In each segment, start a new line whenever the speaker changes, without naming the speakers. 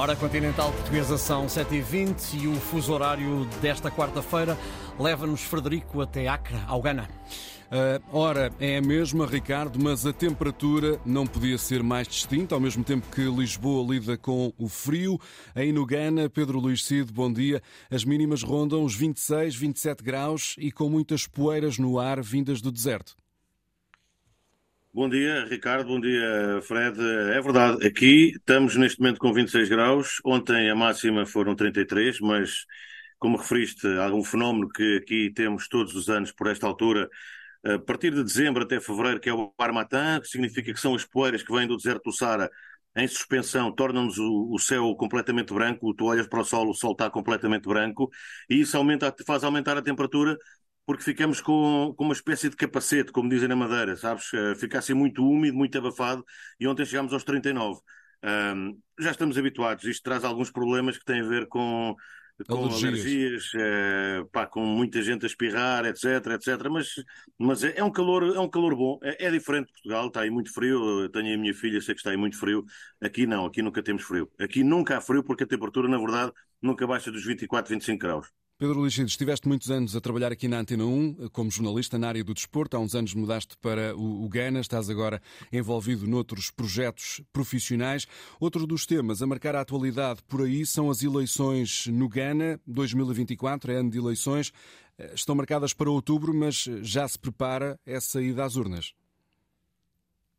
Hora continental portuguesa são 7h20 e o fuso horário desta quarta-feira leva-nos, Frederico, até Acre, ao Ghana.
A hora é a mesma, Ricardo, mas a temperatura não podia ser mais distinta, ao mesmo tempo que Lisboa lida com o frio. Aí no Ghana, Pedro Luís Cid, bom dia. As mínimas rondam os 26, 27 graus e com muitas poeiras no ar vindas do deserto.
Bom dia, Ricardo. Bom dia, Fred. É verdade, aqui estamos neste momento com 26 graus. Ontem a máxima foram 33, mas como referiste, há algum fenómeno que aqui temos todos os anos por esta altura, a partir de dezembro até fevereiro, que é o Armatan, que significa que são as poeiras que vêm do deserto do Sara em suspensão, tornam-nos o, o, céu completamente branco, tu olhas para o sol, o sol está completamente branco, e isso aumenta, faz aumentar a temperatura porque ficamos com, com uma espécie de capacete, como dizem na Madeira, sabes? Uh, fica assim muito úmido, muito abafado, e ontem chegámos aos 39. Um, já estamos habituados, isto traz alguns problemas que têm a ver com, com alergias, alergias uh, pá, com muita gente a espirrar, etc, etc. Mas, mas é, é um calor, é um calor bom, é, é, diferente de Portugal, está aí muito frio. Eu tenho a minha filha, sei que está aí muito frio. Aqui não, aqui nunca temos frio. Aqui nunca há frio porque a temperatura, na verdade, nunca baixa dos 24, 25 graus.
Pedro Luís, estiveste muitos anos a trabalhar aqui na Antena 1 como jornalista na área do desporto. Há uns anos mudaste para o, Ghana, estás agora envolvido noutros projetos profissionais. Outro dos temas a marcar a atualidade por aí são as eleições no Ghana. 2024 é ano de eleições. Eh, estão marcadas para outubro, mas já se prepara essa ida às urnas.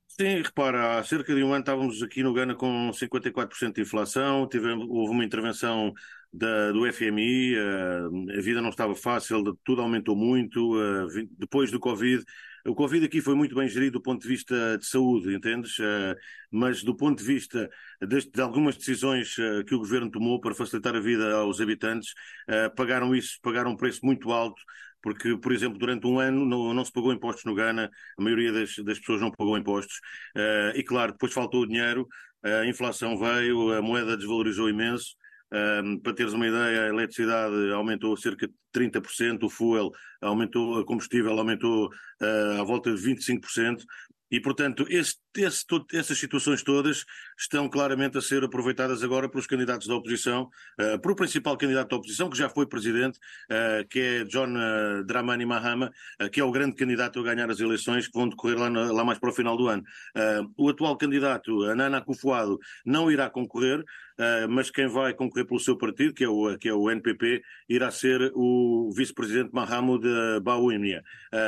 Sim, repara, há cerca de um ano estávamos aqui no Ghana com 54% de inflação, tivemos, houve uma intervenção da, do FMI, uh, a vida não estava fácil, tudo aumentou muito, uh, depois do Covid. O Covid aqui foi muito bem gerido do ponto de vista de saúde, entendes? Uh, mas do ponto de vista de, de algumas decisões que o governo tomou para facilitar a vida aos habitantes, pagaram isso, pagaram um preço muito alto, porque, por exemplo, durante um ano não, não se pagou impostos no Ghana, a maioria das, das pessoas não pagou impostos, uh, e claro, depois faltou o dinheiro, a inflação veio, a moeda desvalorizou imenso, um, para teres uma ideia, a eletricidade aumentou cerca de 30%, o fuel aumentou, o combustível aumentou uh, à volta de 25%, e, portanto, esse, esse, essas situações todas estão claramente a ser aproveitadas agora pelos candidatos da oposição, uh, por o principal candidato da oposição, que já foi presidente, uh, que é John uh, Dramani Mahama, uh, que é o grande candidato a ganhar as eleições que vão decorrer lá, na, lá mais para o final do ano. o atual candidato, Anana Akufo-Addo, não irá concorrer, mas quem vai concorrer pelo seu partido, que é o, que é o NPP, irá ser o vice-presidente Mahamoud Bawumia.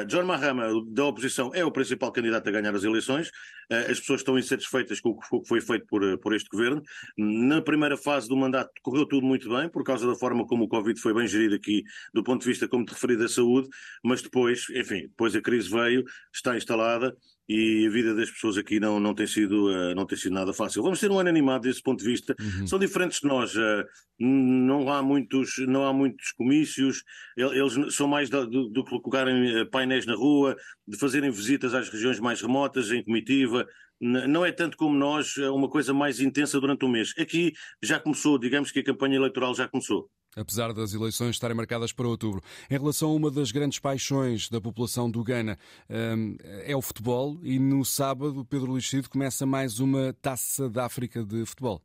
John Mahama, da oposição, é o principal candidato a ganhar as eleições. Eh, as pessoas estão insatisfeitas com o que foi feito por, eh, por este governo. Na primeira fase do mandato correu tudo muito bem, por causa da forma como o Covid foi bem gerido aqui, do ponto de vista, como te referi, da saúde, mas depois, enfim, depois a crise veio, está instalada e a vida das pessoas aqui não, não, tem sido, uh, não tem sido nada fácil. Vamos ter um ano animado desse ponto de vista. Uhum. São diferentes de nós. Uh, não, há muitos, não há muitos comícios. Eles são mais do, que colocarem painéis na rua, de fazerem visitas às regiões mais remotas, em comitiva. Não é tanto como nós, é uma coisa mais intensa durante o mês. Aqui já começou, digamos que a campanha eleitoral já começou
apesar das eleições estarem marcadas para outubro. Em relação a uma das grandes paixões da população do Ghana, hum, é o futebol, e no sábado, Pedro Cid começa mais uma taça da África de futebol.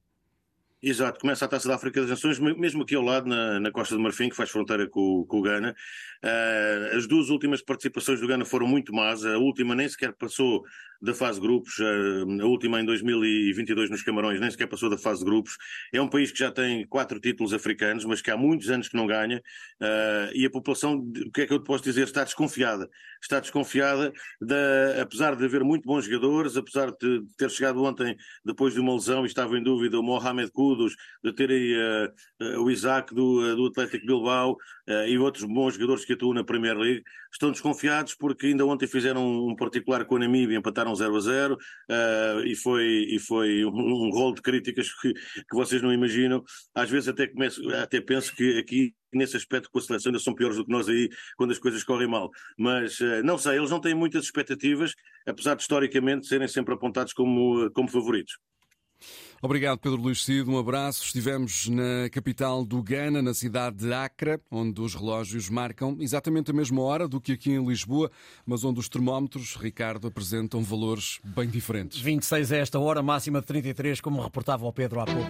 Exato, começa a Taça da África das Nações, mesmo aqui ao lado, na, na Costa do Marfim, que faz fronteira com, com o Ghana. Uh, as duas últimas participações do Ghana foram muito más, a última nem sequer passou da fase de grupos, uh, a última em 2022 nos Camarões nem sequer passou da fase de grupos. É um país que já tem quatro títulos africanos, mas que há muitos anos que não ganha, uh, e a população, o que é que eu te posso dizer, está desconfiada. Está desconfiada, de, apesar de haver muito bons jogadores, apesar de ter chegado ontem, depois de uma lesão, e estava em dúvida, o Mohamed Kou, de terem uh, uh, o Isaac do, uh, do Atlético Bilbao e outros bons jogadores que atuam na Premier League, estão desconfiados porque ainda ontem fizeram um particular com a Namíbia, empataram 0 a 0 e foi, e foi um, rol de críticas que, que vocês não imaginam. Às vezes até, começo, até penso que aqui nesse aspecto com a seleção ainda são piores do que nós aí quando as coisas correm mal. Mas não sei, eles não têm muitas expectativas, apesar de historicamente serem sempre apontados como, como favoritos.
Obrigado, Pedro Luís Cid. Um abraço. Estivemos na capital do Ghana, na cidade de Accra, onde os relógios marcam exatamente a mesma hora do que aqui em Lisboa, mas onde os termómetros, Ricardo, apresentam valores bem diferentes.
26 é esta hora, máxima de 33, como reportava o Pedro há pouco.